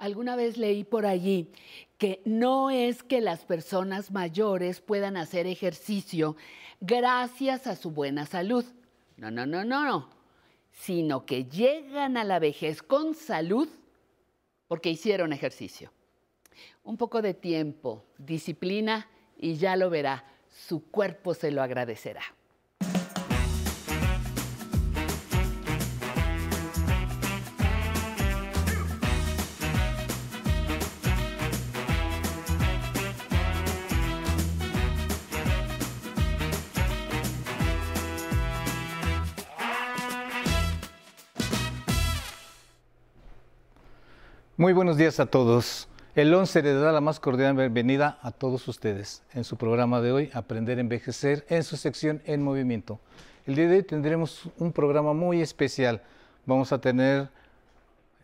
Alguna vez leí por allí que no es que las personas mayores puedan hacer ejercicio gracias a su buena salud. No, no, no, no, no. Sino que llegan a la vejez con salud porque hicieron ejercicio. Un poco de tiempo, disciplina y ya lo verá. Su cuerpo se lo agradecerá. Muy buenos días a todos. El 11 le da la más cordial bienvenida a todos ustedes en su programa de hoy, Aprender a Envejecer, en su sección En Movimiento. El día de hoy tendremos un programa muy especial. Vamos a tener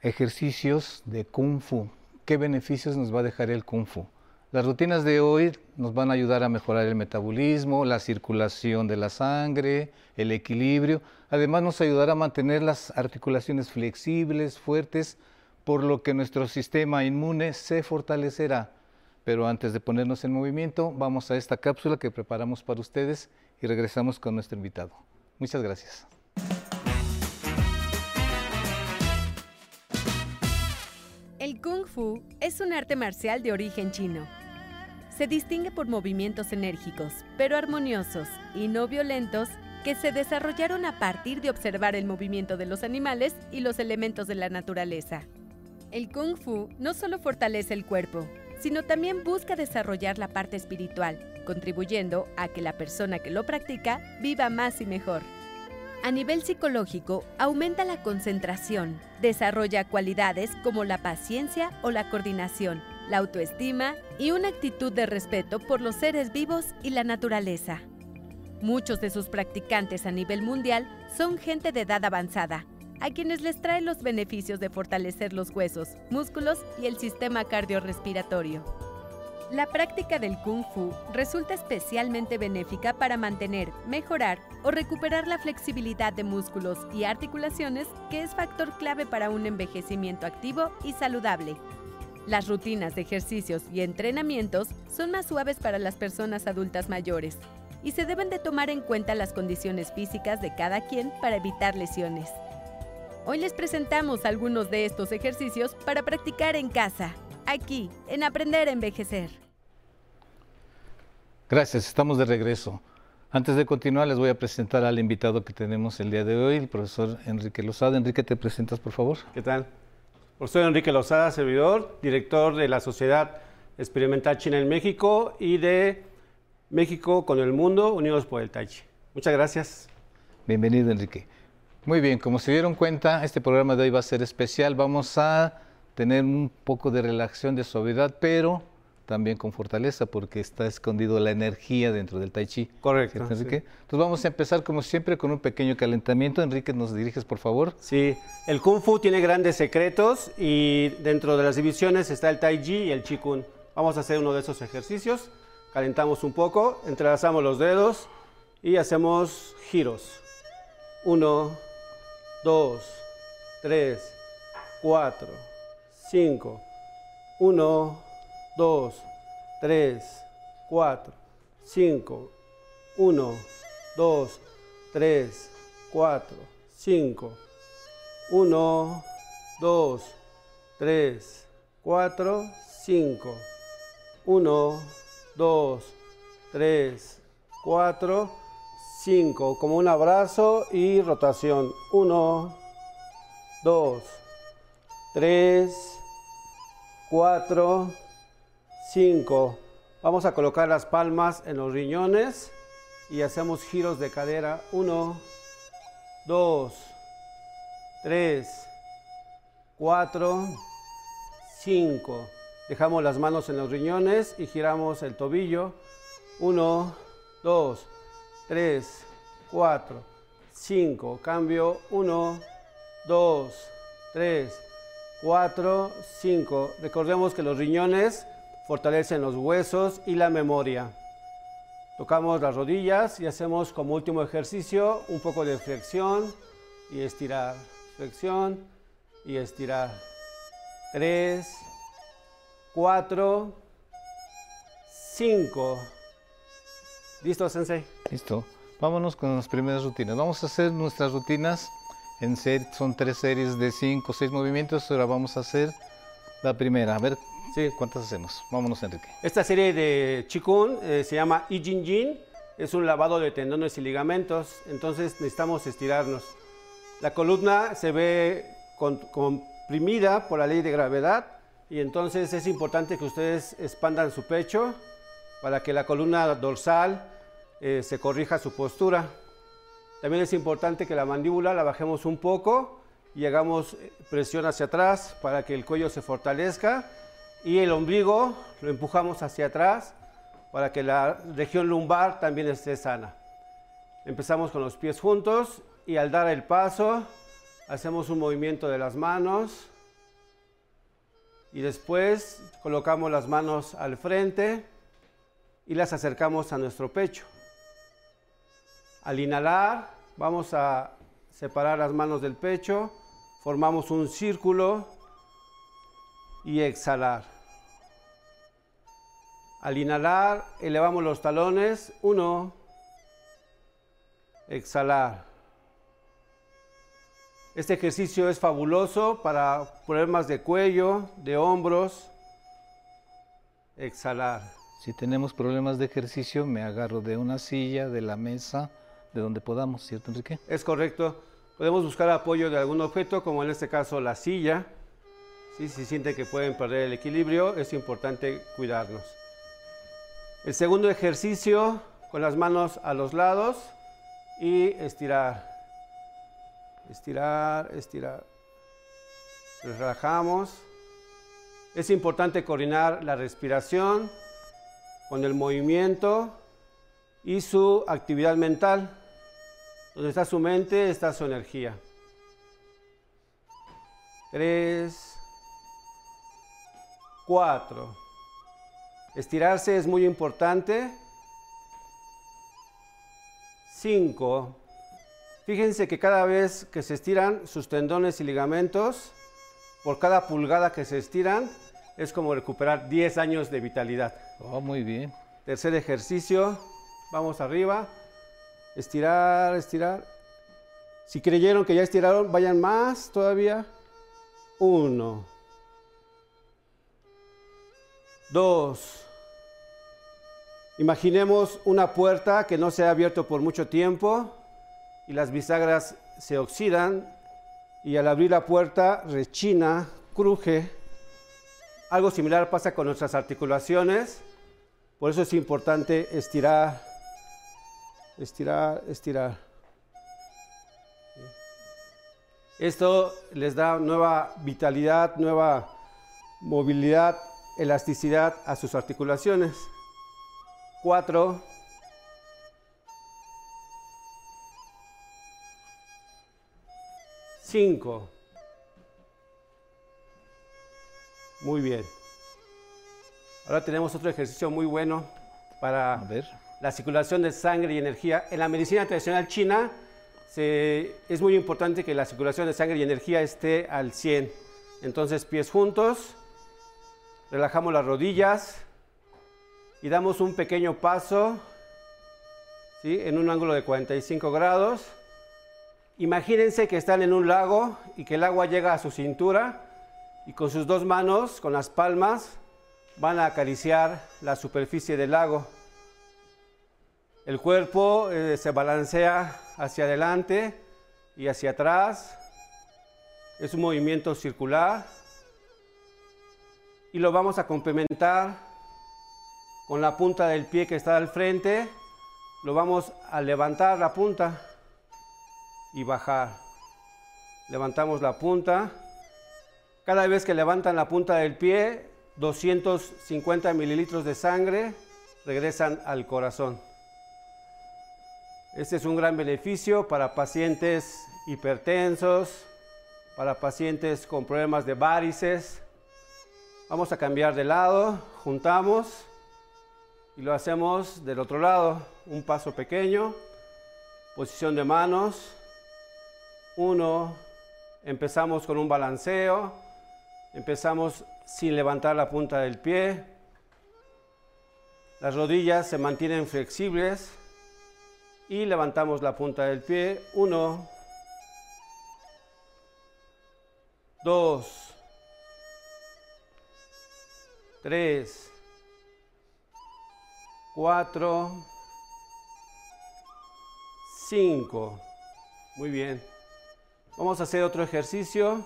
ejercicios de Kung Fu. ¿Qué beneficios nos va a dejar el Kung Fu? Las rutinas de hoy nos van a ayudar a mejorar el metabolismo, la circulación de la sangre, el equilibrio. Además nos ayudará a mantener las articulaciones flexibles, fuertes, por lo que nuestro sistema inmune se fortalecerá. Pero antes de ponernos en movimiento, vamos a esta cápsula que preparamos para ustedes y regresamos con nuestro invitado. Muchas gracias. El kung fu es un arte marcial de origen chino. Se distingue por movimientos enérgicos, pero armoniosos y no violentos que se desarrollaron a partir de observar el movimiento de los animales y los elementos de la naturaleza. El kung fu no solo fortalece el cuerpo, sino también busca desarrollar la parte espiritual, contribuyendo a que la persona que lo practica viva más y mejor. A nivel psicológico, aumenta la concentración, desarrolla cualidades como la paciencia o la coordinación, la autoestima y una actitud de respeto por los seres vivos y la naturaleza. Muchos de sus practicantes a nivel mundial son gente de edad avanzada, a quienes les trae los beneficios de fortalecer los huesos, músculos y el sistema cardiorrespiratorio. La práctica del kung fu resulta especialmente benéfica para mantener, mejorar o recuperar la flexibilidad de músculos y articulaciones, que es factor clave para un envejecimiento activo y saludable. Las rutinas de ejercicios y entrenamientos son más suaves para las personas adultas mayores y se deben de tomar en cuenta las condiciones físicas de cada quien para evitar lesiones. Hoy les presentamos algunos de estos ejercicios para practicar en casa, aquí, en Aprender a Envejecer. Gracias, estamos de regreso. Antes de continuar, les voy a presentar al invitado que tenemos el día de hoy, el profesor Enrique Lozada. Enrique, ¿te presentas, por favor? ¿Qué tal? Profesor Enrique Lozada, servidor, director de la Sociedad Experimental China en México y de México con el Mundo, Unidos por el Tai Chi. Muchas gracias. Bienvenido, Enrique. Muy bien, como se dieron cuenta, este programa de hoy va a ser especial. Vamos a tener un poco de relajación, de suavidad, pero también con fortaleza, porque está escondido la energía dentro del Tai Chi. Correcto. Enrique? Entonces vamos a empezar, como siempre, con un pequeño calentamiento. Enrique, ¿nos diriges, por favor? Sí, el Kung Fu tiene grandes secretos y dentro de las divisiones está el Tai Chi y el Chi Kung. Vamos a hacer uno de esos ejercicios. Calentamos un poco, entrelazamos los dedos y hacemos giros. Uno, 2, 3, 4, 5, 1, 2, 3, 4, 5, 1, 2, 3, 4, 5, 1, 2, 3, 4, 5, 1, 2, 3, 4, 5, como un abrazo y rotación. 1, 2, 3, 4, 5. Vamos a colocar las palmas en los riñones y hacemos giros de cadera. 1, 2, 3, 4, 5. Dejamos las manos en los riñones y giramos el tobillo. 1, 2, 3, 4, 5. Cambio 1, 2, 3, 4, 5. Recordemos que los riñones fortalecen los huesos y la memoria. Tocamos las rodillas y hacemos como último ejercicio un poco de flexión y estirar. Flexión y estirar. 3, 4, 5. ¿Listo, Sensei? Listo. Vámonos con las primeras rutinas. Vamos a hacer nuestras rutinas en ser, son tres series de cinco o seis movimientos. Ahora vamos a hacer la primera. A ver, Sí. ¿cuántas hacemos? Vámonos, Enrique. Esta serie de Chikun eh, se llama Ijin Jin. Es un lavado de tendones y ligamentos. Entonces necesitamos estirarnos. La columna se ve con- comprimida por la ley de gravedad. Y entonces es importante que ustedes expandan su pecho para que la columna dorsal eh, se corrija su postura. También es importante que la mandíbula la bajemos un poco y hagamos eh, presión hacia atrás para que el cuello se fortalezca y el ombligo lo empujamos hacia atrás para que la región lumbar también esté sana. Empezamos con los pies juntos y al dar el paso hacemos un movimiento de las manos y después colocamos las manos al frente y las acercamos a nuestro pecho. Al inhalar, vamos a separar las manos del pecho, formamos un círculo y exhalar. Al inhalar, elevamos los talones, uno, exhalar. Este ejercicio es fabuloso para problemas de cuello, de hombros. Exhalar. Si tenemos problemas de ejercicio, me agarro de una silla, de la mesa, de donde podamos, ¿cierto, Enrique? Es correcto. Podemos buscar apoyo de algún objeto, como en este caso la silla. Si sienten que pueden perder el equilibrio, es importante cuidarnos. El segundo ejercicio, con las manos a los lados y estirar. Estirar, estirar. Relajamos. Es importante coordinar la respiración con el movimiento y su actividad mental. Donde está su mente, está su energía. Tres, cuatro. Estirarse es muy importante. Cinco. Fíjense que cada vez que se estiran sus tendones y ligamentos, por cada pulgada que se estiran, es como recuperar 10 años de vitalidad. Oh, muy bien. Tercer ejercicio, vamos arriba, estirar, estirar. Si creyeron que ya estiraron, vayan más todavía. Uno, dos. Imaginemos una puerta que no se ha abierto por mucho tiempo y las bisagras se oxidan y al abrir la puerta rechina, cruje. Algo similar pasa con nuestras articulaciones. Por eso es importante estirar, estirar, estirar. Esto les da nueva vitalidad, nueva movilidad, elasticidad a sus articulaciones. Cuatro. Cinco. Muy bien. Ahora tenemos otro ejercicio muy bueno A para ver. La circulación de sangre y energía. En la medicina tradicional china es muy importante que la circulación de sangre y energía esté al 100. Entonces pies juntos, relajamos las rodillas y damos un pequeño paso ¿sí? en un ángulo de 45 grados. Imagínense que están en un lago y que el agua llega a su cintura y con sus dos manos, con las palmas, van a acariciar la superficie del lago. El cuerpo eh, se balancea hacia adelante y hacia atrás. Es un movimiento circular. Y lo vamos a complementar con la punta del pie que está al frente. Lo vamos a levantar la punta y bajar. Levantamos la punta. Cada vez que levantan la punta del pie, 250 mililitros de sangre regresan al corazón. Este es un gran beneficio para pacientes hipertensos, para pacientes con problemas de varices. Vamos a cambiar de lado, juntamos y lo hacemos del otro lado. Un paso pequeño, posición de manos. Uno, empezamos con un balanceo, Empezamos sin levantar la punta del pie. Las rodillas se mantienen flexibles y levantamos la punta del pie. Uno, dos, tres, cuatro, cinco. Muy bien. Vamos a hacer otro ejercicio.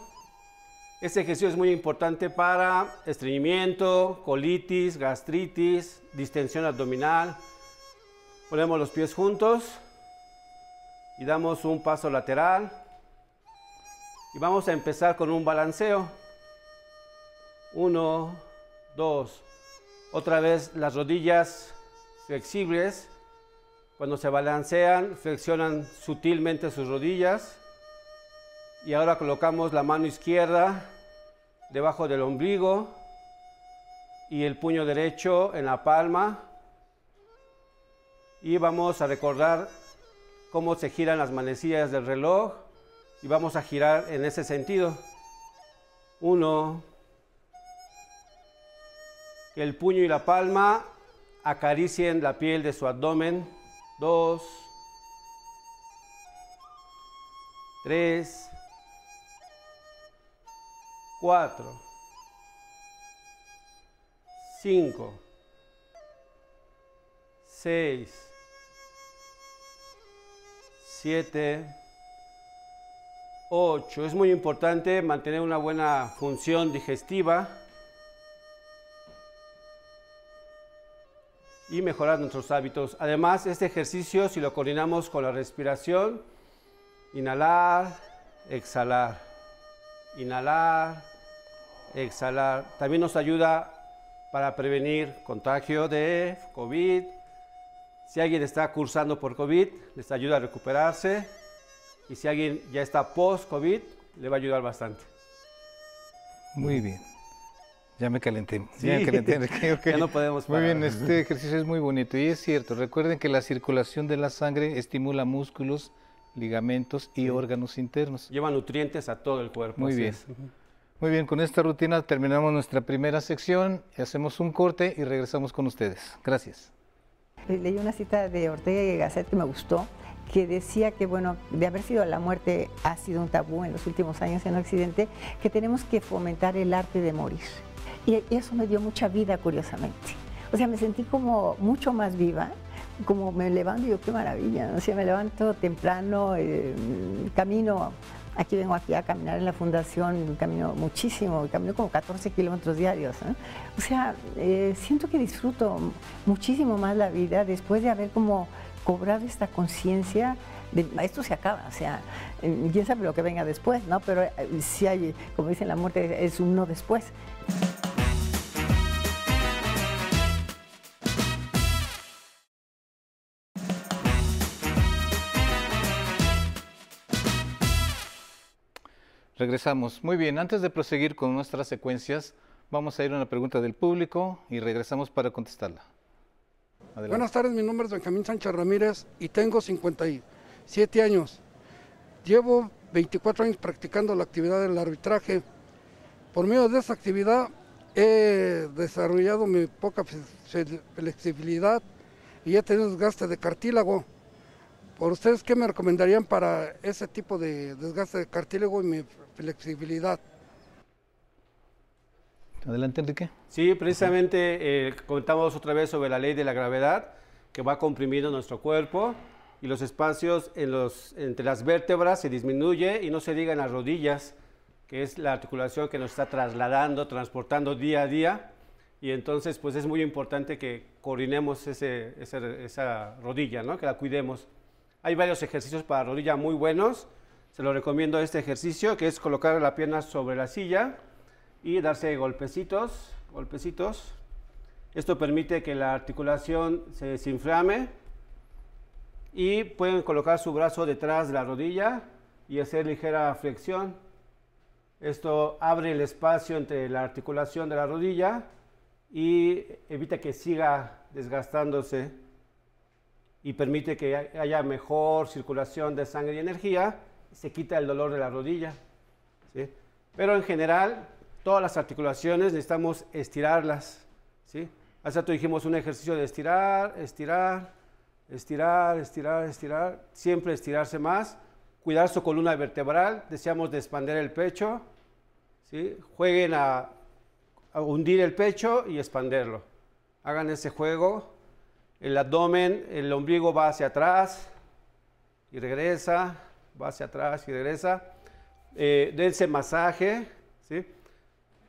Este ejercicio es muy importante para estreñimiento, colitis, gastritis, distensión abdominal. Ponemos los pies juntos y damos un paso lateral. Y vamos a empezar con un balanceo. Uno, dos. Otra vez las rodillas flexibles. Cuando se balancean, flexionan sutilmente sus rodillas. Y ahora colocamos la mano izquierda debajo del ombligo y el puño derecho en la palma. Y vamos a recordar cómo se giran las manecillas del reloj y vamos a girar en ese sentido. Uno, que el puño y la palma acaricien la piel de su abdomen. Dos, tres, 4, 5, 6, 7, 8. Es muy importante mantener una buena función digestiva y mejorar nuestros hábitos. Además, este ejercicio, si lo coordinamos con la respiración, inhalar, exhalar, inhalar, exhalar. También nos ayuda para prevenir contagio de COVID. Si alguien está cursando por COVID, les ayuda a recuperarse. Y si alguien ya está post-COVID, le va a ayudar bastante. Muy bien. Ya me calenté. Ya me calenté. ya no podemos parar. Muy bien, este ejercicio es muy bonito y es cierto. Recuerden que la circulación de la sangre estimula músculos, ligamentos y órganos internos. Lleva nutrientes a todo el cuerpo. Muy bien. Muy bien, con esta rutina terminamos nuestra primera sección, hacemos un corte y regresamos con ustedes. Gracias. Leí una cita de Ortega y Gasset que me gustó, que decía que, bueno, de haber sido la muerte ha sido un tabú en los últimos años en Occidente, que tenemos que fomentar el arte de morir. Y eso me dio mucha vida, curiosamente. O sea, me sentí como mucho más viva, como me levanto y yo, qué maravilla. O sea, me levanto temprano, eh, camino Aquí vengo aquí a caminar en la fundación, camino muchísimo, camino como 14 kilómetros diarios. ¿eh? O sea, eh, siento que disfruto muchísimo más la vida después de haber como cobrado esta conciencia de esto se acaba, o sea, eh, quién sabe lo que venga después, ¿no? Pero si hay, como dicen, la muerte es un no después. Regresamos. Muy bien, antes de proseguir con nuestras secuencias, vamos a ir a una pregunta del público y regresamos para contestarla. Buenas tardes, mi nombre es Benjamín Sánchez Ramírez y tengo 57 años. Llevo 24 años practicando la actividad del arbitraje. Por medio de esa actividad he desarrollado mi poca flexibilidad y he tenido desgaste de cartílago. ¿Por ustedes qué me recomendarían para ese tipo de desgaste de cartílago y mi flexibilidad? Adelante, Enrique. Sí, precisamente eh, comentamos otra vez sobre la ley de la gravedad que va comprimiendo nuestro cuerpo y los espacios en los, entre las vértebras se disminuye y no se diga en las rodillas, que es la articulación que nos está trasladando, transportando día a día. Y entonces, pues es muy importante que coordinemos ese, esa rodilla, ¿no? que la cuidemos. Hay varios ejercicios para rodilla muy buenos. Se lo recomiendo este ejercicio, que es colocar la pierna sobre la silla y darse golpecitos, golpecitos. Esto permite que la articulación se desinflame y pueden colocar su brazo detrás de la rodilla y hacer ligera flexión. Esto abre el espacio entre la articulación de la rodilla y evita que siga desgastándose y permite que haya mejor circulación de sangre y energía, se quita el dolor de la rodilla. Pero en general, todas las articulaciones necesitamos estirarlas. ¿sí? Hace rato dijimos un ejercicio de estirar, estirar, estirar, estirar, estirar. Siempre estirarse más. Cuidar su columna vertebral. Deseamos de expandir el pecho. ¿sí? Jueguen a, a hundir el pecho y expanderlo. Hagan ese juego. El abdomen, el ombligo va hacia atrás y regresa, va hacia atrás y regresa. Eh, dense masaje. ¿sí?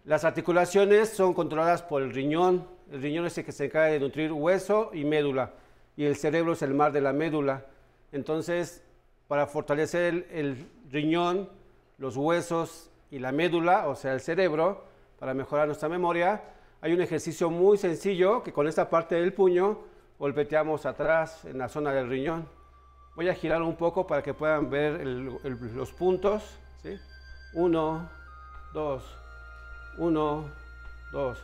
Las articulaciones son controladas por el riñón. El riñón es el que se encarga de nutrir hueso y médula. Y el cerebro es el mar de la médula. Entonces, para fortalecer el, el riñón, los huesos y la médula, o sea, el cerebro, para mejorar nuestra memoria, hay un ejercicio muy sencillo que con esta parte del puño golpeteamos atrás en la zona del riñón. Voy a girar un poco para que puedan ver los puntos. ¿sí? Uno, dos, uno, dos.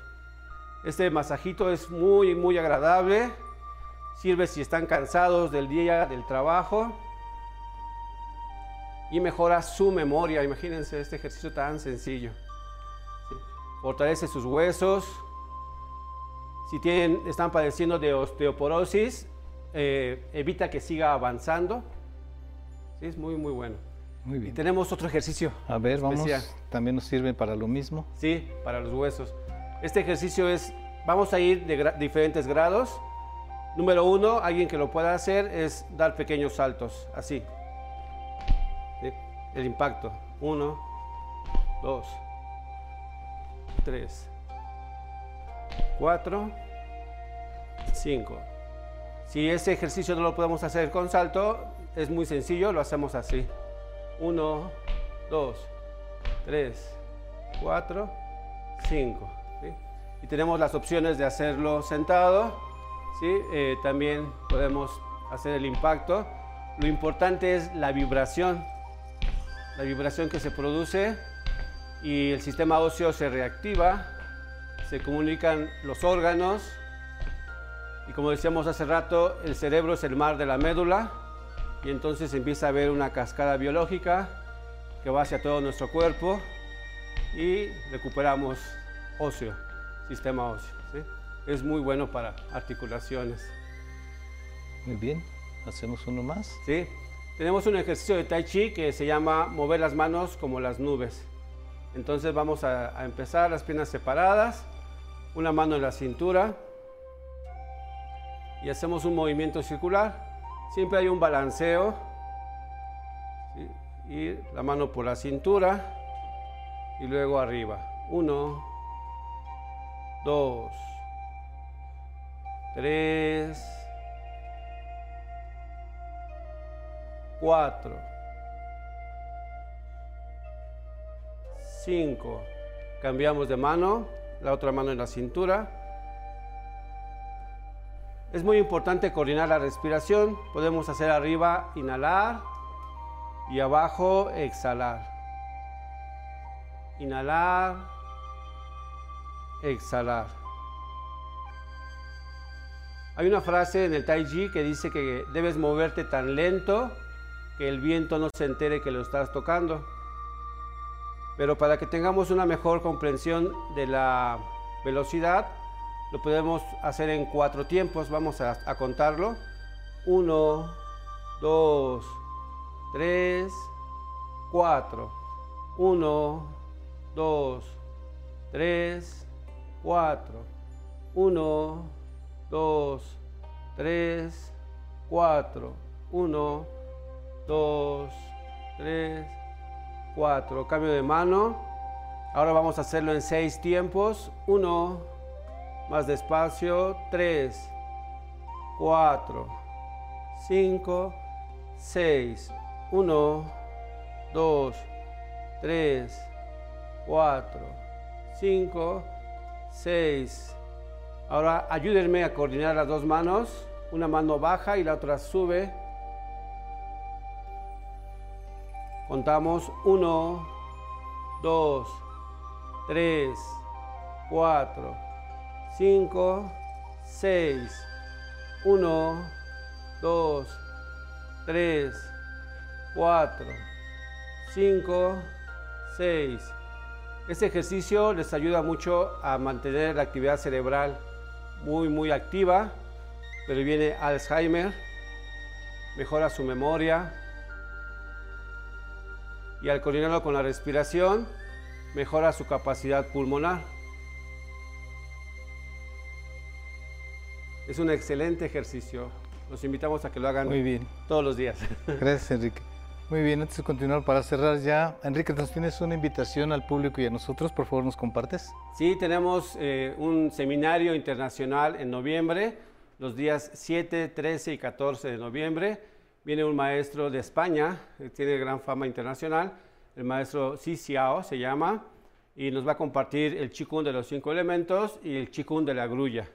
Este masajito es muy, muy agradable. Sirve si están cansados del día del trabajo. Y mejora su memoria. Imagínense este ejercicio tan sencillo. Fortalece sus huesos. Si tienen, están padeciendo de osteoporosis, eh, evita que siga avanzando. Sí, es muy, muy bueno. Muy Y bien. tenemos otro ejercicio. A ver, vamos. También nos sirve para lo mismo. Sí, para los huesos. Este ejercicio es, vamos a ir de gra- diferentes grados. Número uno, alguien que lo pueda hacer es dar pequeños saltos, así. ¿Sí? El impacto. Uno, dos, tres, cuatro, cinco. Si ese ejercicio no lo podemos hacer con salto, es muy sencillo, lo hacemos así. Uno, dos, tres, 4, 5. Y tenemos las opciones de hacerlo sentado. ¿sí? Eh, también podemos hacer el impacto. Lo importante es la vibración. La vibración que se produce y el sistema óseo se reactiva. Se comunican los órganos. Y como decíamos hace rato, el cerebro es el mar de la médula. Y entonces empieza a haber una cascada biológica que va hacia todo nuestro cuerpo y recuperamos óseo, sistema óseo. ¿sí? Es muy bueno para articulaciones. Muy bien. Hacemos uno más. ¿sí? Tenemos un ejercicio de Tai Chi que se llama mover las manos como las nubes. Entonces vamos a, a empezar las piernas separadas, una mano en la cintura y hacemos un movimiento circular. Siempre hay un balanceo. Y la mano por la cintura y luego arriba. Uno, dos, tres, cuatro, cinco. Cambiamos de mano, la otra mano en la cintura. Es muy importante coordinar la respiración. Podemos hacer arriba, inhalar y abajo, exhalar. Inhalar, exhalar. Hay una frase en el Tai Chi que dice que debes moverte tan lento que el viento no se entere que lo estás tocando. Pero para que tengamos una mejor comprensión de la velocidad, lo podemos hacer en cuatro tiempos. Vamos a, contarlo. Uno, dos, tres, cuatro. Uno, dos, tres, cuatro. Uno, dos, tres, cuatro. Uno, dos, tres, cuatro. Cambio de mano. Ahora vamos a hacerlo en seis tiempos. Uno, más despacio. Tres, cuatro, cinco, seis. Uno, dos, tres, cuatro, cinco, seis. Ahora ayúdenme a coordinar las dos manos. Una mano baja y la otra sube. Contamos 1, 2, 3, 4, 5, 6. 1, 2, 3, 4, 5, 6. Este ejercicio les ayuda mucho a mantener la actividad cerebral muy, muy activa. Previene Alzheimer, mejora su memoria y al coordinarlo con la respiración, mejora su capacidad pulmonar. Es un excelente ejercicio. Los invitamos a que lo hagan Muy bien. todos los días. Gracias, Enrique. Muy bien, antes de continuar, para cerrar ya, Enrique, nos tienes una invitación al público y a nosotros, por favor, nos compartes. Sí, tenemos eh, un seminario internacional en noviembre, los días 7, 13 y 14 de noviembre. Viene un maestro de España, que tiene gran fama internacional, el maestro Ciciao se llama, y nos va a compartir el chikun de los cinco elementos y el chikun de la grulla.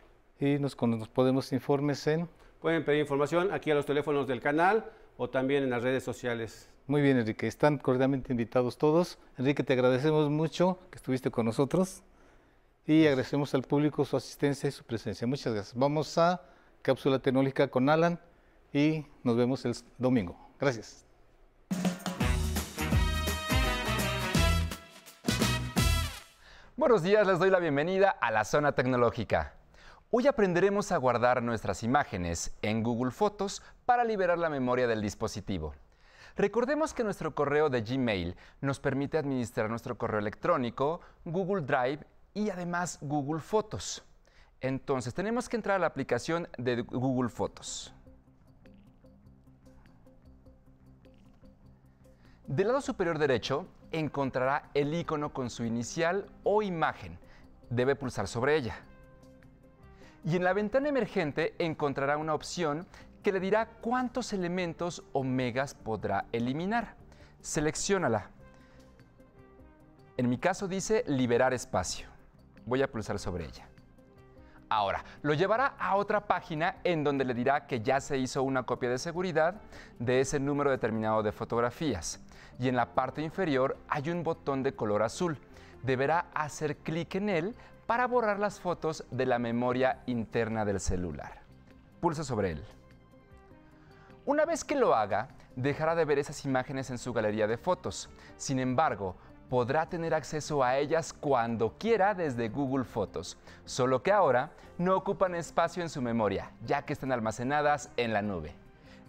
Y nos, nos podemos informes en... Pueden pedir información aquí a los teléfonos del canal o también en las redes sociales. Muy bien, Enrique. Están cordialmente invitados todos. Enrique, te agradecemos mucho que estuviste con nosotros y agradecemos al público su asistencia y su presencia. Muchas gracias. Vamos a Cápsula Tecnológica con Alan y nos vemos el domingo. Gracias. Buenos días, les doy la bienvenida a la zona tecnológica. Hoy aprenderemos a guardar nuestras imágenes en Google Fotos para liberar la memoria del dispositivo. Recordemos que nuestro correo de Gmail nos permite administrar nuestro correo electrónico, Google Drive y además Google Fotos. Entonces tenemos que entrar a la aplicación de Google Fotos. Del lado superior derecho encontrará el icono con su inicial o imagen. Debe pulsar sobre ella y en la ventana emergente encontrará una opción que le dirá cuántos elementos o megas podrá eliminar. Selecciónala. En mi caso dice liberar espacio. Voy a pulsar sobre ella. Ahora, lo llevará a otra página en donde le dirá que ya se hizo una copia de seguridad de ese número determinado de fotografías. Y en la parte inferior hay un botón de color azul. Deberá hacer clic en él para borrar las fotos de la memoria interna del celular. Pulsa sobre él. Una vez que lo haga, dejará de ver esas imágenes en su galería de fotos. Sin embargo, podrá tener acceso a ellas cuando quiera desde Google Fotos, solo que ahora no ocupan espacio en su memoria, ya que están almacenadas en la nube.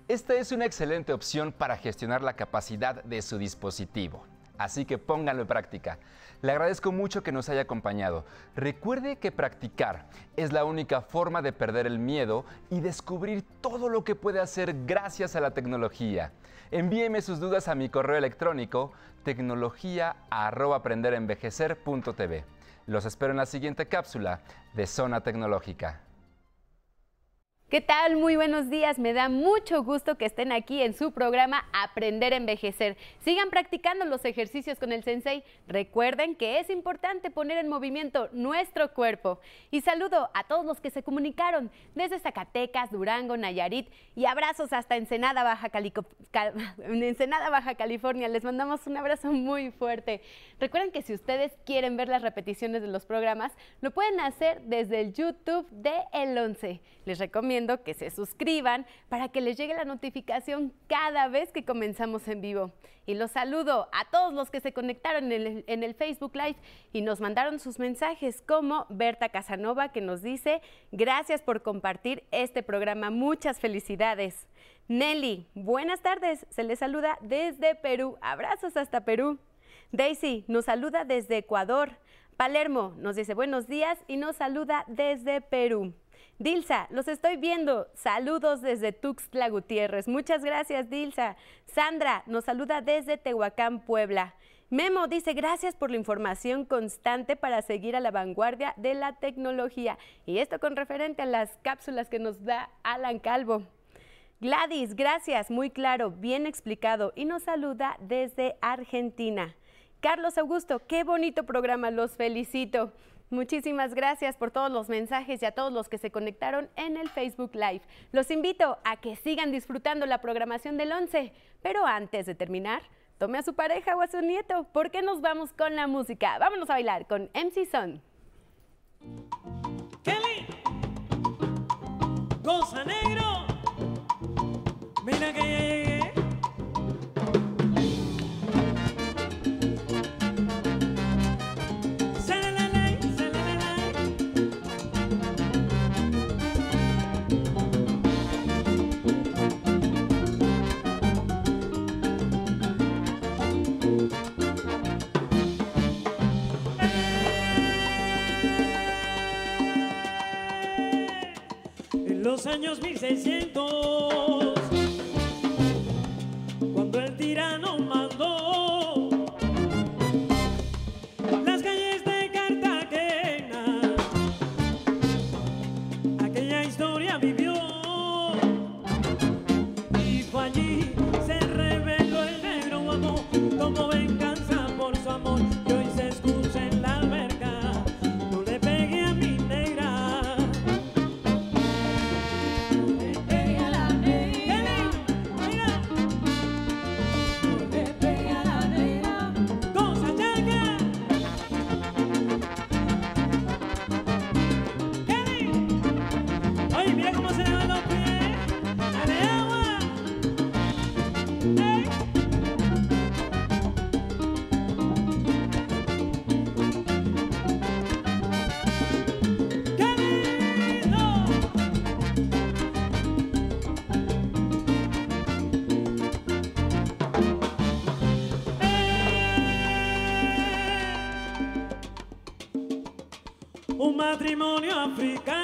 Esta es una excelente opción para gestionar la capacidad de su dispositivo, así que pónganlo en práctica. Le agradezco mucho que nos haya acompañado. Recuerde que practicar es la única forma de perder el miedo y descubrir todo lo que puede hacer gracias a la tecnología. Envíeme sus dudas a mi correo electrónico tecnología@aprenderenvejecer.tv. Los espero en la siguiente cápsula de Zona Tecnológica. ¿Qué tal? Muy buenos días. Me da mucho gusto que estén aquí en su programa Aprender a Envejecer. Sigan practicando los ejercicios con el sensei. Recuerden que es importante poner en movimiento nuestro cuerpo. Y saludo a todos los que se comunicaron desde Zacatecas, Durango, Nayarit y abrazos hasta Ensenada, Baja, Baja California. Les mandamos un abrazo muy fuerte. Recuerden que si ustedes quieren ver las repeticiones de los programas, lo pueden hacer desde el YouTube de El 11. Les recomiendo que se suscriban para que les llegue la notificación cada vez que comenzamos en vivo. Y los saludo a todos los que se conectaron en el, en el Facebook Live y nos mandaron sus mensajes, como Berta Casanova que nos dice, gracias por compartir este programa, muchas felicidades. Nelly, buenas tardes, se les saluda desde Perú, abrazos hasta Perú. Daisy nos saluda desde Ecuador. Palermo nos dice buenos días y nos saluda desde Perú. Dilsa, los estoy viendo. Saludos desde Tuxtla Gutiérrez. Muchas gracias, Dilsa. Sandra nos saluda desde Tehuacán, Puebla. Memo dice, gracias por la información constante para seguir a la vanguardia de la tecnología. Y esto con referente a las cápsulas que nos da Alan Calvo. Gladys, gracias, muy claro, bien explicado. Y nos saluda desde Argentina. Carlos Augusto, qué bonito programa, los felicito. Muchísimas gracias por todos los mensajes y a todos los que se conectaron en el Facebook Live. Los invito a que sigan disfrutando la programación del 11, pero antes de terminar, tome a su pareja o a su nieto, porque nos vamos con la música. Vámonos a bailar con MC Son. Kelly, goza negro, mira que años 1600, matrimonio africano,